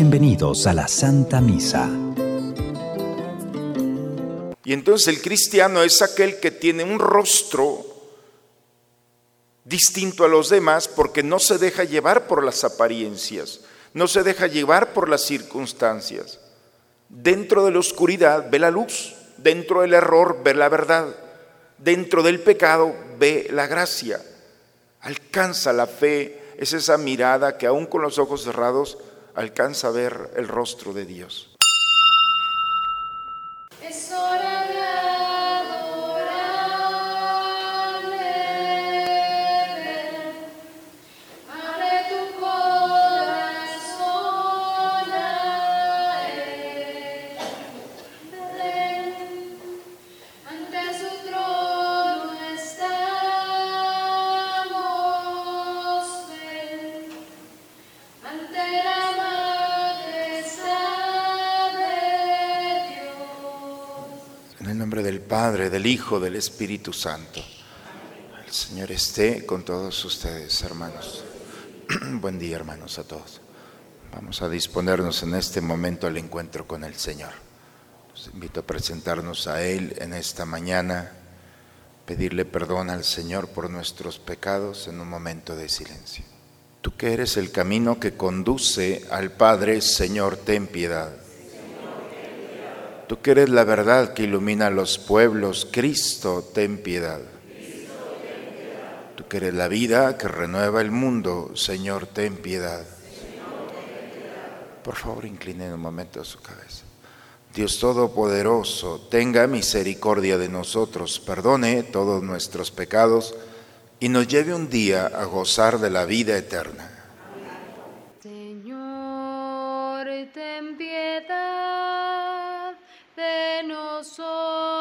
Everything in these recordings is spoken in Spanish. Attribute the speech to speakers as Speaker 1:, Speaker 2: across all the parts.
Speaker 1: Bienvenidos a la Santa Misa.
Speaker 2: Y entonces el cristiano es aquel que tiene un rostro distinto a los demás porque no se deja llevar por las apariencias, no se deja llevar por las circunstancias. Dentro de la oscuridad ve la luz, dentro del error ve la verdad, dentro del pecado ve la gracia. Alcanza la fe, es esa mirada que aún con los ojos cerrados alcanza a ver el rostro de Dios. Padre, del Hijo, del Espíritu Santo. El Señor esté con todos ustedes, hermanos. Buen día, hermanos, a todos. Vamos a disponernos en este momento al encuentro con el Señor. Los invito a presentarnos a Él en esta mañana, pedirle perdón al Señor por nuestros pecados en un momento de silencio. Tú que eres el camino que conduce al Padre, Señor, ten piedad. Tú que eres la verdad que ilumina los pueblos, Cristo, ten piedad. Tú que eres la vida que renueva el mundo, Señor, ten piedad. Por favor, inclinen un momento su cabeza. Dios Todopoderoso, tenga misericordia de nosotros, perdone todos nuestros pecados y nos lleve un día a gozar de la vida eterna.
Speaker 3: Señor, ten piedad nosotros.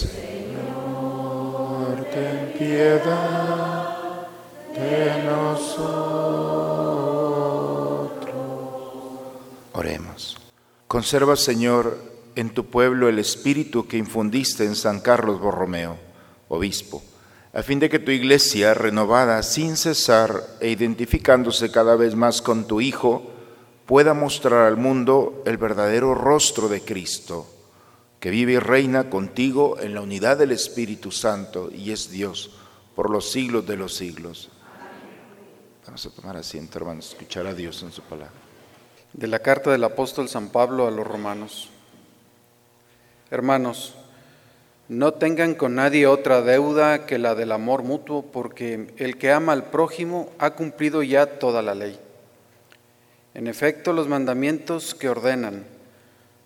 Speaker 2: Señor, ten piedad de nosotros. Oremos. Conserva, Señor, en tu pueblo el espíritu que infundiste en San Carlos Borromeo, obispo, a fin de que tu iglesia, renovada sin cesar e identificándose cada vez más con tu Hijo, pueda mostrar al mundo el verdadero rostro de Cristo, que vive y reina contigo en la unidad del Espíritu Santo y es Dios por los siglos de los siglos. Vamos a tomar asiento, hermanos, escuchar a Dios en su palabra.
Speaker 4: De la carta del apóstol San Pablo a los romanos. Hermanos, no tengan con nadie otra deuda que la del amor mutuo, porque el que ama al prójimo ha cumplido ya toda la ley. En efecto, los mandamientos que ordenan,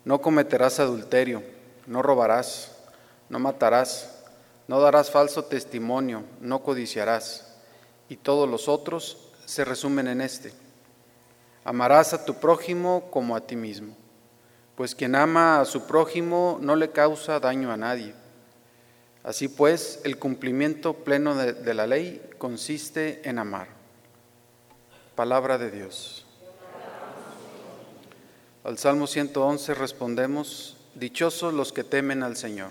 Speaker 4: no cometerás adulterio, no robarás, no matarás, no darás falso testimonio, no codiciarás, y todos los otros se resumen en este. Amarás a tu prójimo como a ti mismo, pues quien ama a su prójimo no le causa daño a nadie. Así pues, el cumplimiento pleno de, la ley consiste en amar. Palabra de Dios. Al Salmo 111 respondemos, Dichosos los que temen al Señor.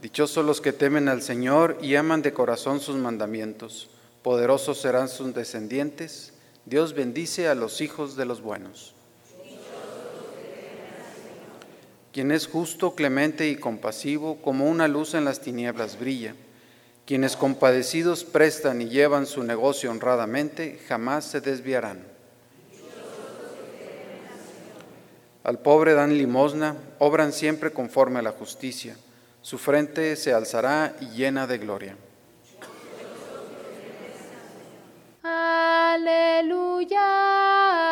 Speaker 4: Dichosos los que temen al Señor y aman de corazón sus mandamientos. Poderosos serán sus descendientes. Dios bendice a los hijos de los buenos. Quien es justo, clemente y compasivo, como una luz en las tinieblas brilla. Quienes compadecidos prestan y llevan su negocio honradamente, jamás se desviarán. Al pobre dan limosna, obran siempre conforme a la justicia. Su frente se alzará y llena de gloria. Aleluya,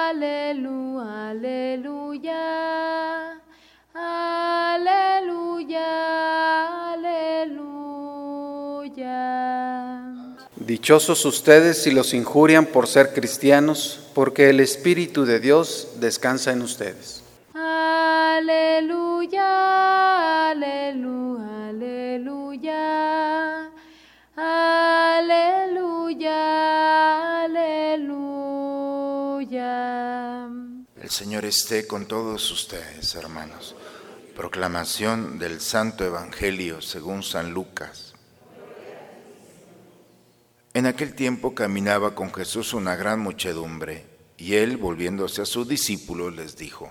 Speaker 4: aleluya, aleluya.
Speaker 3: Aleluya, aleluya.
Speaker 4: Dichosos ustedes si los injurian por ser cristianos, porque el Espíritu de Dios descansa en ustedes.
Speaker 3: Aleluya, aleluya, aleluya. Aleluya, aleluya.
Speaker 2: El Señor esté con todos ustedes, hermanos. Proclamación del Santo Evangelio según San Lucas. En aquel tiempo caminaba con Jesús una gran muchedumbre, y él, volviéndose a sus discípulos, les dijo,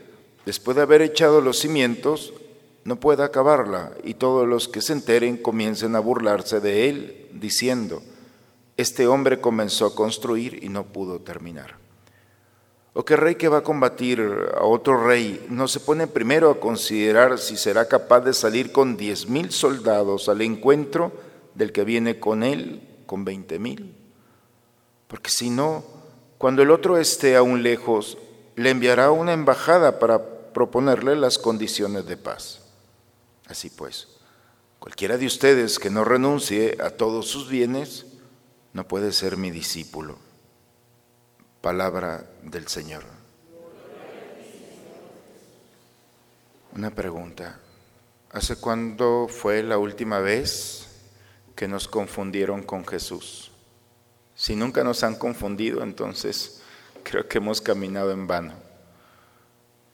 Speaker 2: después de haber echado los cimientos no pueda acabarla y todos los que se enteren comiencen a burlarse de él diciendo, este hombre comenzó a construir y no pudo terminar. O que rey que va a combatir a otro rey no se pone primero a considerar si será capaz de salir con diez mil soldados al encuentro del que viene con él con veinte mil. Porque si no, cuando el otro esté aún lejos, le enviará una embajada para proponerle las condiciones de paz. Así pues, cualquiera de ustedes que no renuncie a todos sus bienes, no puede ser mi discípulo. Palabra del Señor. Una pregunta. ¿Hace cuándo fue la última vez que nos confundieron con Jesús? Si nunca nos han confundido, entonces creo que hemos caminado en vano.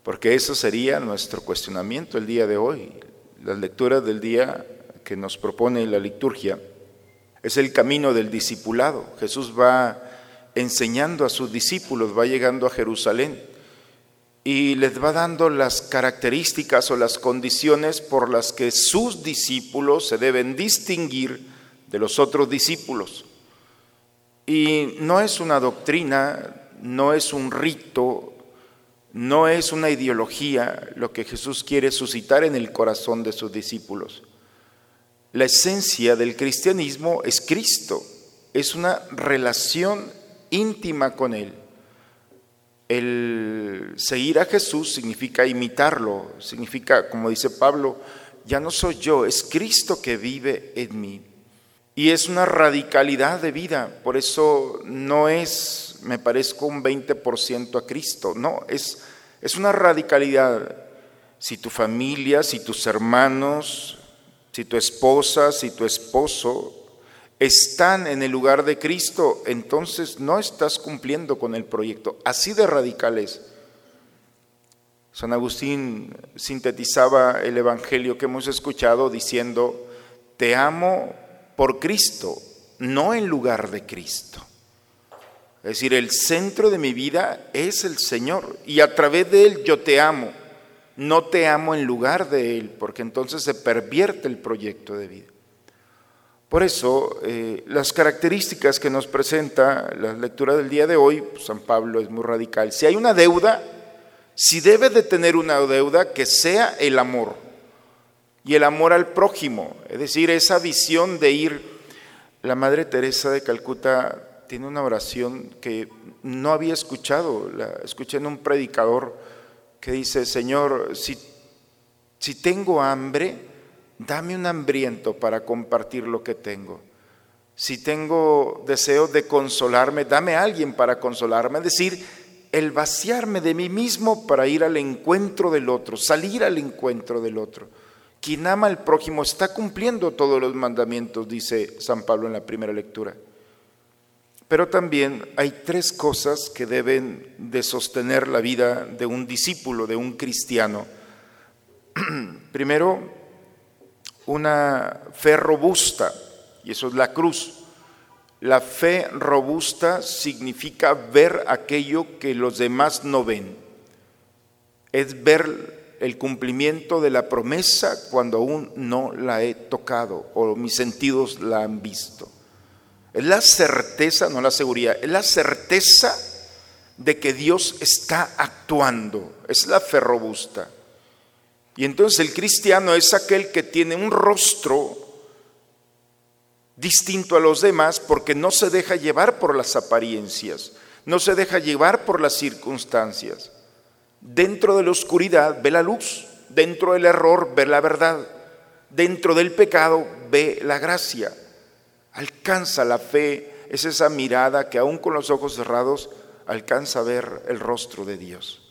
Speaker 2: Porque eso sería nuestro cuestionamiento el día de hoy. La lectura del día que nos propone la liturgia es el camino del discipulado. Jesús va enseñando a sus discípulos, va llegando a Jerusalén y les va dando las características o las condiciones por las que sus discípulos se deben distinguir de los otros discípulos. Y no es una doctrina, no es un rito, no es una ideología lo que Jesús quiere suscitar en el corazón de sus discípulos. La esencia del cristianismo es Cristo, es una relación íntima con Él. El seguir a Jesús significa imitarlo, significa, como dice Pablo, ya no soy yo, es Cristo que vive en mí. Y es una radicalidad de vida, por eso no es, me parezco un 20% a Cristo, no, es, es una radicalidad. Si tu familia, si tus hermanos, si tu esposa, si tu esposo están en el lugar de Cristo, entonces no estás cumpliendo con el proyecto. Así de radicales. San Agustín sintetizaba el Evangelio que hemos escuchado diciendo, te amo por Cristo, no en lugar de Cristo. Es decir, el centro de mi vida es el Señor y a través de Él yo te amo. No te amo en lugar de Él, porque entonces se pervierte el proyecto de vida. Por eso, eh, las características que nos presenta la lectura del día de hoy, pues, San Pablo es muy radical. Si hay una deuda, si debe de tener una deuda, que sea el amor. Y el amor al prójimo, es decir, esa visión de ir. La Madre Teresa de Calcuta tiene una oración que no había escuchado, la escuché en un predicador que dice, Señor, si, si tengo hambre, dame un hambriento para compartir lo que tengo. Si tengo deseo de consolarme, dame a alguien para consolarme. Es decir, el vaciarme de mí mismo para ir al encuentro del otro, salir al encuentro del otro. Quien ama al prójimo está cumpliendo todos los mandamientos, dice San Pablo en la primera lectura. Pero también hay tres cosas que deben de sostener la vida de un discípulo, de un cristiano. Primero, una fe robusta, y eso es la cruz. La fe robusta significa ver aquello que los demás no ven. Es ver el cumplimiento de la promesa cuando aún no la he tocado o mis sentidos la han visto. Es la certeza, no la seguridad, es la certeza de que Dios está actuando. Es la fe robusta. Y entonces el cristiano es aquel que tiene un rostro distinto a los demás porque no se deja llevar por las apariencias, no se deja llevar por las circunstancias. Dentro de la oscuridad ve la luz, dentro del error ve la verdad, dentro del pecado ve la gracia. Alcanza la fe, es esa mirada que aún con los ojos cerrados alcanza a ver el rostro de Dios.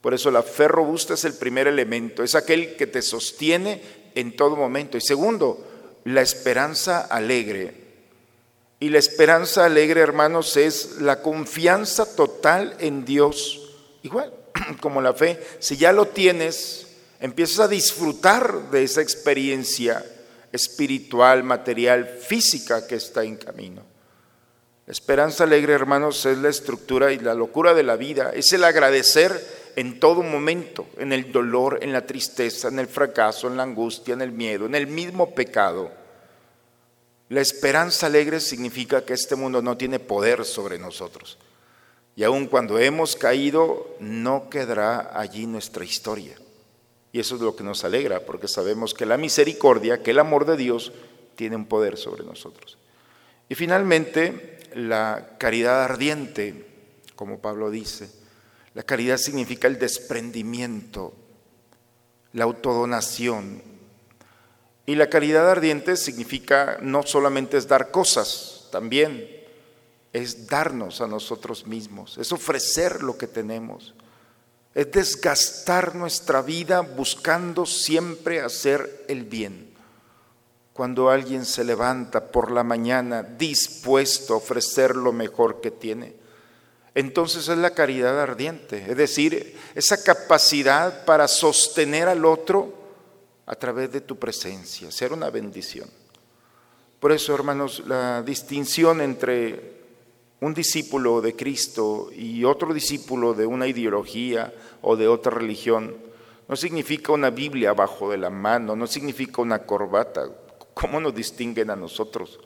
Speaker 2: Por eso la fe robusta es el primer elemento, es aquel que te sostiene en todo momento. Y segundo, la esperanza alegre. Y la esperanza alegre, hermanos, es la confianza total en Dios. Igual, como la fe, si ya lo tienes, empiezas a disfrutar de esa experiencia espiritual, material, física que está en camino. La esperanza alegre, hermanos, es la estructura y la locura de la vida, es el agradecer en todo momento, en el dolor, en la tristeza, en el fracaso, en la angustia, en el miedo, en el mismo pecado. La esperanza alegre significa que este mundo no tiene poder sobre nosotros. Y aun cuando hemos caído, no quedará allí nuestra historia. Y eso es lo que nos alegra, porque sabemos que la misericordia, que el amor de Dios, tiene un poder sobre nosotros. Y finalmente, la caridad ardiente, como Pablo dice. La caridad significa el desprendimiento, la autodonación. Y la caridad ardiente significa no solamente es dar cosas, también es darnos a nosotros mismos, es ofrecer lo que tenemos, es desgastar nuestra vida buscando siempre hacer el bien. Cuando alguien se levanta por la mañana dispuesto a ofrecer lo mejor que tiene, entonces es la caridad ardiente, es decir, esa capacidad para sostener al otro a través de tu presencia, ser una bendición. Por eso, hermanos, la distinción entre un discípulo de Cristo y otro discípulo de una ideología o de otra religión no significa una Biblia abajo de la mano, no significa una corbata. ¿Cómo nos distinguen a nosotros?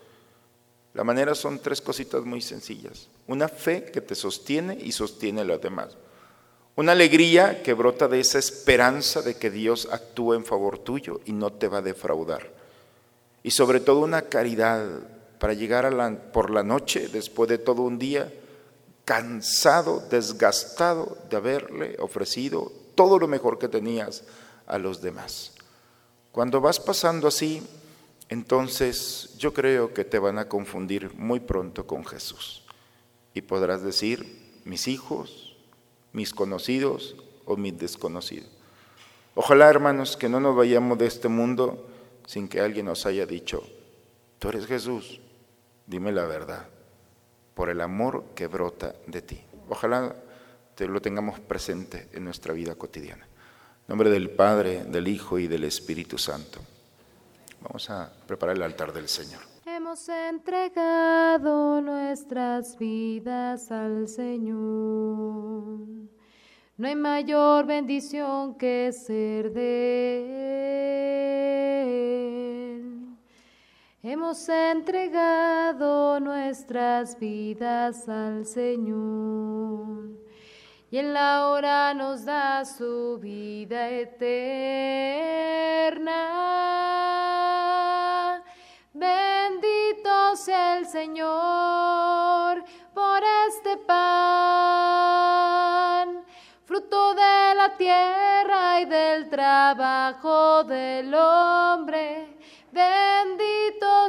Speaker 2: La manera son tres cositas muy sencillas. Una fe que te sostiene y sostiene a los demás. Una alegría que brota de esa esperanza de que Dios actúa en favor tuyo y no te va a defraudar. Y sobre todo una caridad para llegar a por la noche, después de todo un día, cansado, desgastado de haberle ofrecido todo lo mejor que tenías a los demás. Cuando vas pasando así, entonces yo creo que te van a confundir muy pronto con Jesús. Y podrás decir, mis hijos, mis conocidos o mis desconocidos. Ojalá, hermanos, que no nos vayamos de este mundo sin que alguien nos haya dicho, tú eres Jesús, dime la verdad, por el amor que brota de ti. Ojalá te lo tengamos presente en nuestra vida cotidiana. En nombre del Padre, del Hijo y del Espíritu Santo. Vamos a preparar el altar del Señor.
Speaker 3: Hemos entregado nuestras vidas al Señor. No hay mayor bendición que ser de Hemos entregado nuestras vidas al Señor. Y en la hora nos da su vida eterna. Bendito sea el Señor por este pan, fruto de la tierra y del trabajo del hombre. Bendito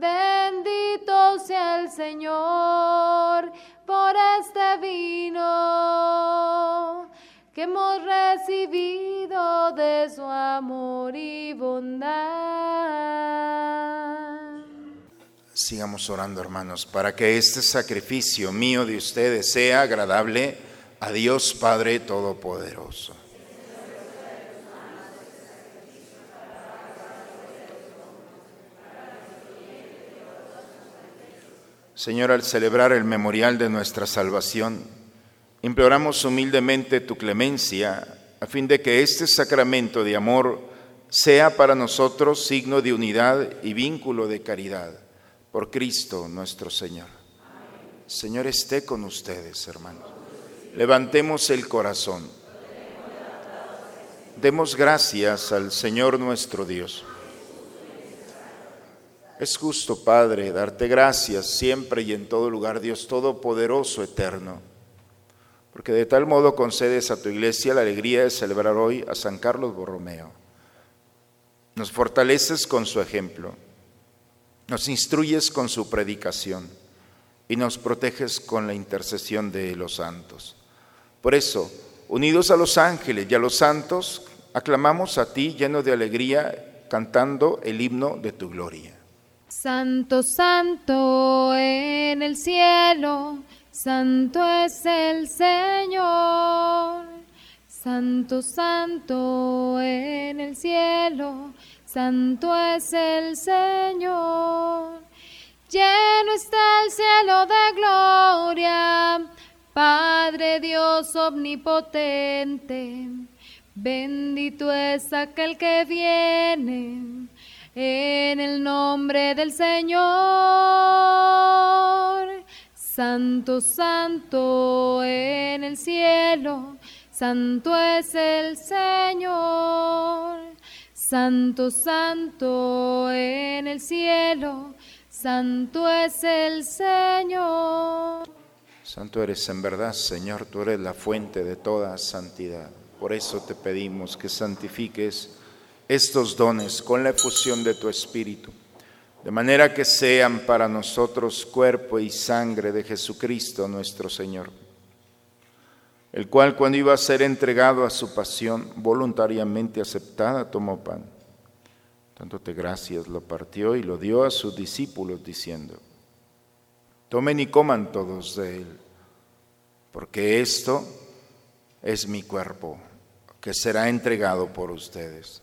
Speaker 3: Bendito sea el Señor por este vino que hemos recibido de su amor y bondad.
Speaker 2: Sigamos orando, hermanos, para que este sacrificio mío de ustedes sea agradable a Dios Padre Todopoderoso. Señor, al celebrar el memorial de nuestra salvación, imploramos humildemente tu clemencia a fin de que este sacramento de amor sea para nosotros signo de unidad y vínculo de caridad. Por Cristo nuestro Señor. Señor esté con ustedes, hermanos. Levantemos el corazón. Demos gracias al Señor nuestro Dios. Es justo, Padre, darte gracias siempre y en todo lugar, Dios Todopoderoso, eterno, porque de tal modo concedes a tu iglesia la alegría de celebrar hoy a San Carlos Borromeo. Nos fortaleces con su ejemplo, nos instruyes con su predicación y nos proteges con la intercesión de los santos. Por eso, unidos a los ángeles y a los santos, aclamamos a ti lleno de alegría, cantando el himno de tu gloria.
Speaker 3: Santo, santo en el cielo, santo es el Señor. Santo, santo en el cielo, santo es el Señor. Lleno está el cielo de gloria, Padre Dios omnipotente. Bendito es aquel que viene en el nombre del Señor. Santo, santo en el cielo, santo es el Señor. Santo, santo en el cielo, santo es el Señor.
Speaker 2: Santo eres en verdad, Señor, tú eres la fuente de toda santidad. Por eso te pedimos que santifiques estos dones con la efusión de tu Espíritu, de manera que sean para nosotros cuerpo y sangre de Jesucristo nuestro Señor, el cual cuando iba a ser entregado a su pasión voluntariamente aceptada, tomó pan. Dándote gracias, lo partió y lo dio a sus discípulos diciendo, tomen y coman todos de él, porque esto es mi cuerpo que será entregado por ustedes.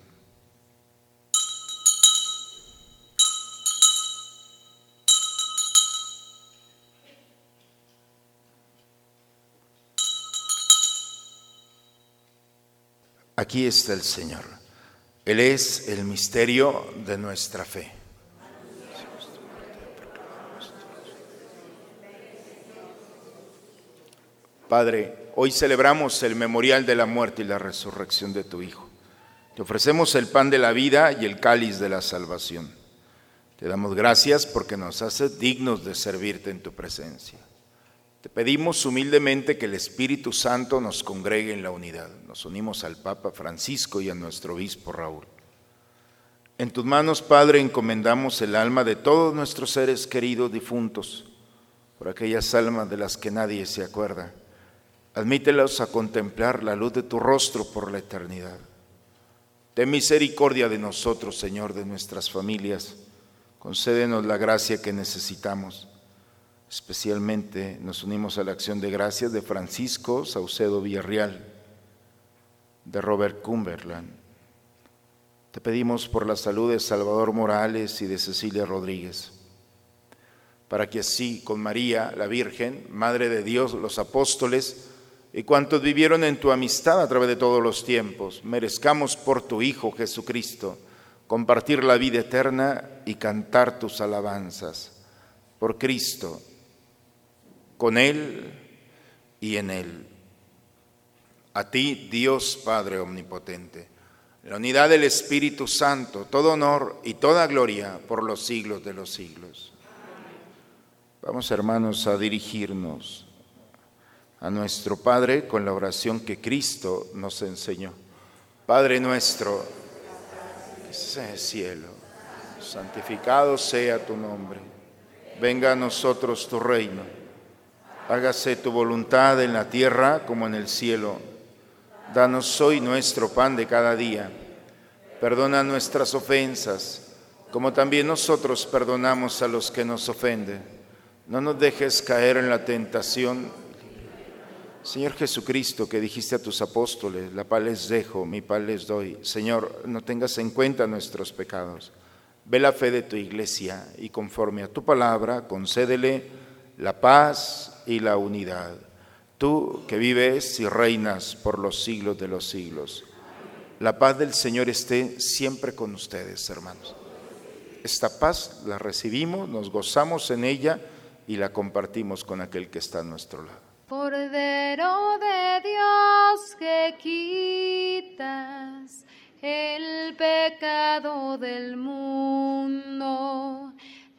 Speaker 2: Aquí está el Señor. Él es el misterio de nuestra fe. Padre, hoy celebramos el memorial de la muerte y la resurrección de tu Hijo. Te ofrecemos el pan de la vida y el cáliz de la salvación. Te damos gracias porque nos haces dignos de servirte en tu presencia. Te pedimos humildemente que el Espíritu Santo nos congregue en la unidad. Nos unimos al Papa Francisco y a nuestro obispo Raúl. En tus manos, Padre, encomendamos el alma de todos nuestros seres queridos difuntos, por aquellas almas de las que nadie se acuerda. Admítelos a contemplar la luz de tu rostro por la eternidad. Ten misericordia de nosotros, Señor, de nuestras familias. Concédenos la gracia que necesitamos Especialmente nos unimos a la acción de gracias de Francisco Saucedo Villarreal, de Robert Cumberland. Te pedimos por la salud de Salvador Morales y de Cecilia Rodríguez, para que así con María, la Virgen, Madre de Dios, los apóstoles y cuantos vivieron en tu amistad a través de todos los tiempos, merezcamos por tu Hijo Jesucristo compartir la vida eterna y cantar tus alabanzas. Por Cristo, con Él y en Él. A ti, Dios Padre Omnipotente, la unidad del Espíritu Santo, todo honor y toda gloria por los siglos de los siglos. Vamos, hermanos, a dirigirnos a nuestro Padre con la oración que Cristo nos enseñó. Padre nuestro, que en el cielo, santificado sea tu nombre. Venga a nosotros tu reino. Hágase tu voluntad en la tierra como en el cielo. Danos hoy nuestro pan de cada día. Perdona nuestras ofensas, como también nosotros perdonamos a los que nos ofenden. No nos dejes caer en la tentación. Señor Jesucristo, que dijiste a tus apóstoles, la paz les dejo, mi paz les doy. Señor, no tengas en cuenta nuestros pecados. Ve la fe de tu iglesia y conforme a tu palabra, concédele la paz y la unidad tú que vives y reinas por los siglos de los siglos. La paz del Señor esté siempre con ustedes, hermanos. Esta paz la recibimos, nos gozamos en ella y la compartimos con aquel que está a nuestro lado.
Speaker 3: Cordero de Dios que quitas el pecado del mundo,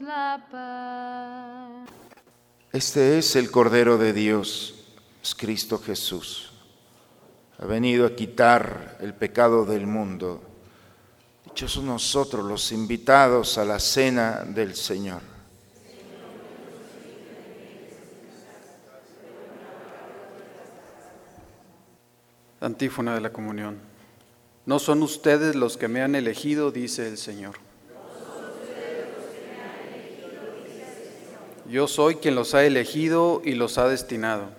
Speaker 3: la paz.
Speaker 2: Este es el Cordero de Dios, es Cristo Jesús. Ha venido a quitar el pecado del mundo. Dichosos nosotros los invitados a la cena del Señor.
Speaker 4: Antífona de la comunión. No son ustedes los que me han elegido, dice el Señor. Yo soy quien los ha elegido y los ha destinado.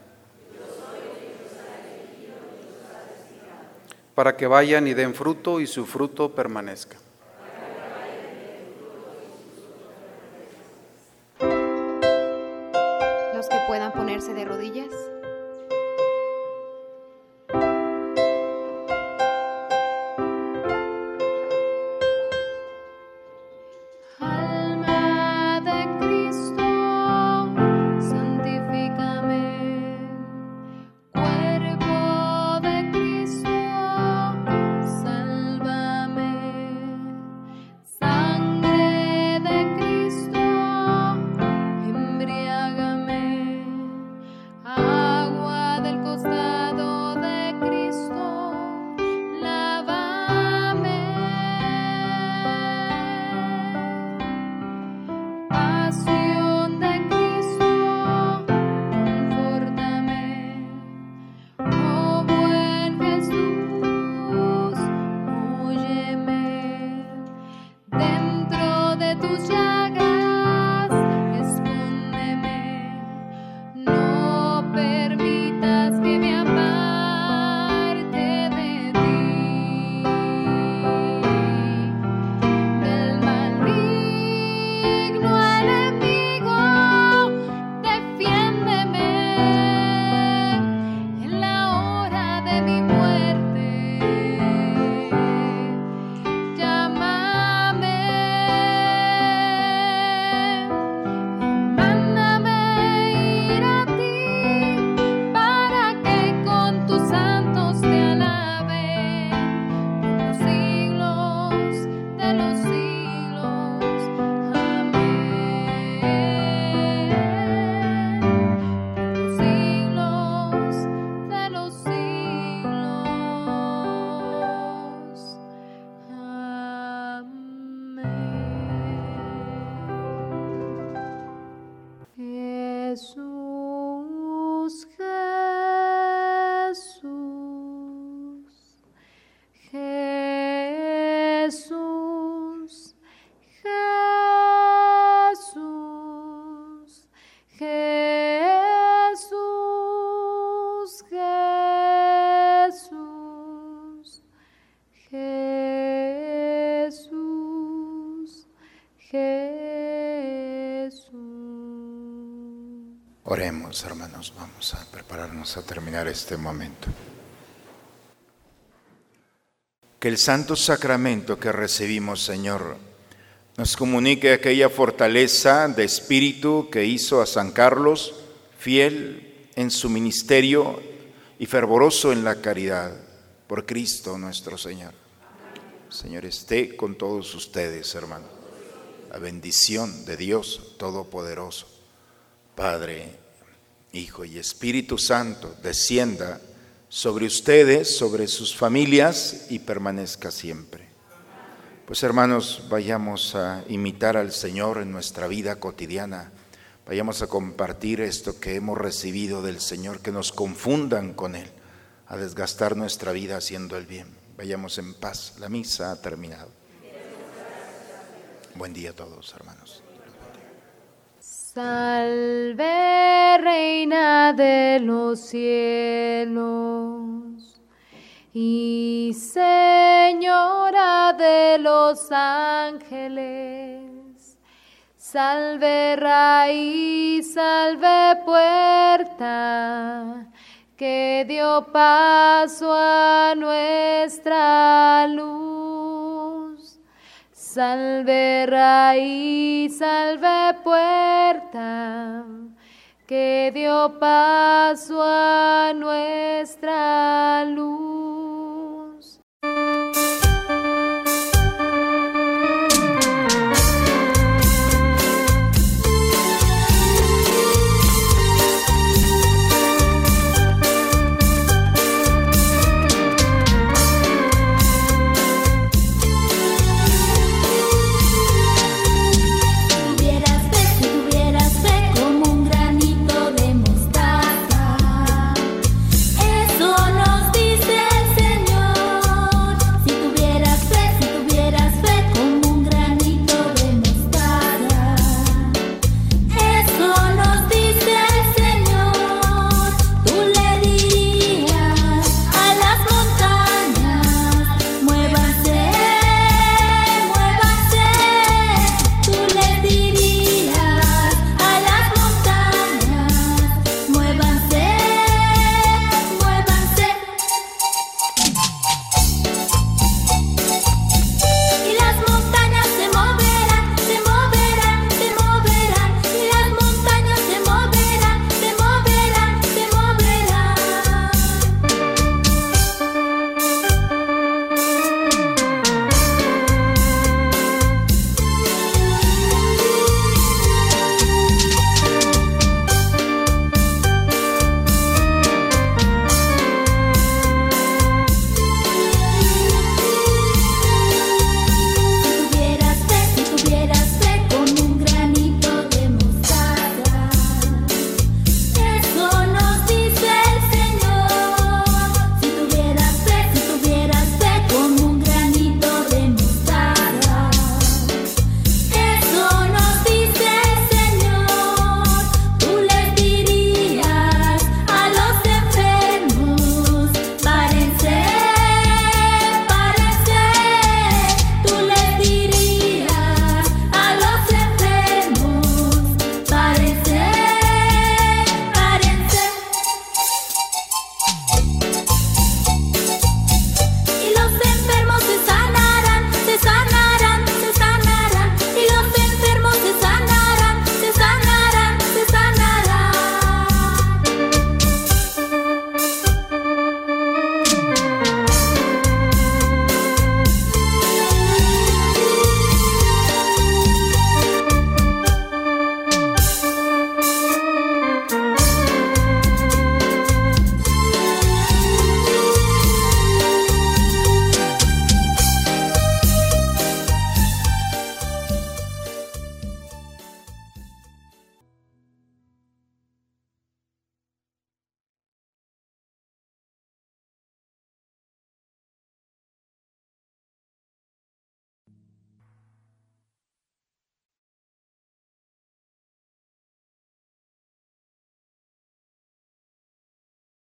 Speaker 4: Para que vayan y den fruto y su fruto permanezca.
Speaker 2: Oremos, hermanos, vamos a prepararnos a terminar este momento. Que el santo sacramento que recibimos, Señor, nos comunique aquella fortaleza de espíritu que hizo a San Carlos fiel en su ministerio y fervoroso en la caridad por Cristo nuestro Señor. Señor, esté con todos ustedes, hermanos. La bendición de Dios Todopoderoso. Padre, Hijo y Espíritu Santo, descienda sobre ustedes, sobre sus familias y permanezca siempre. Pues hermanos, vayamos a imitar al Señor en nuestra vida cotidiana. Vayamos a compartir esto que hemos recibido del Señor, que nos confundan con Él, a desgastar nuestra vida haciendo el bien. Vayamos en paz. La misa ha terminado. Buen día a todos, hermanos.
Speaker 3: Salve, Reina de los cielos y Señora de los ángeles. Salve, raíz, salve, puerta, que dio paso a nuestra luz. Salve raíz, salve puerta, que dio paso a nuestra luz.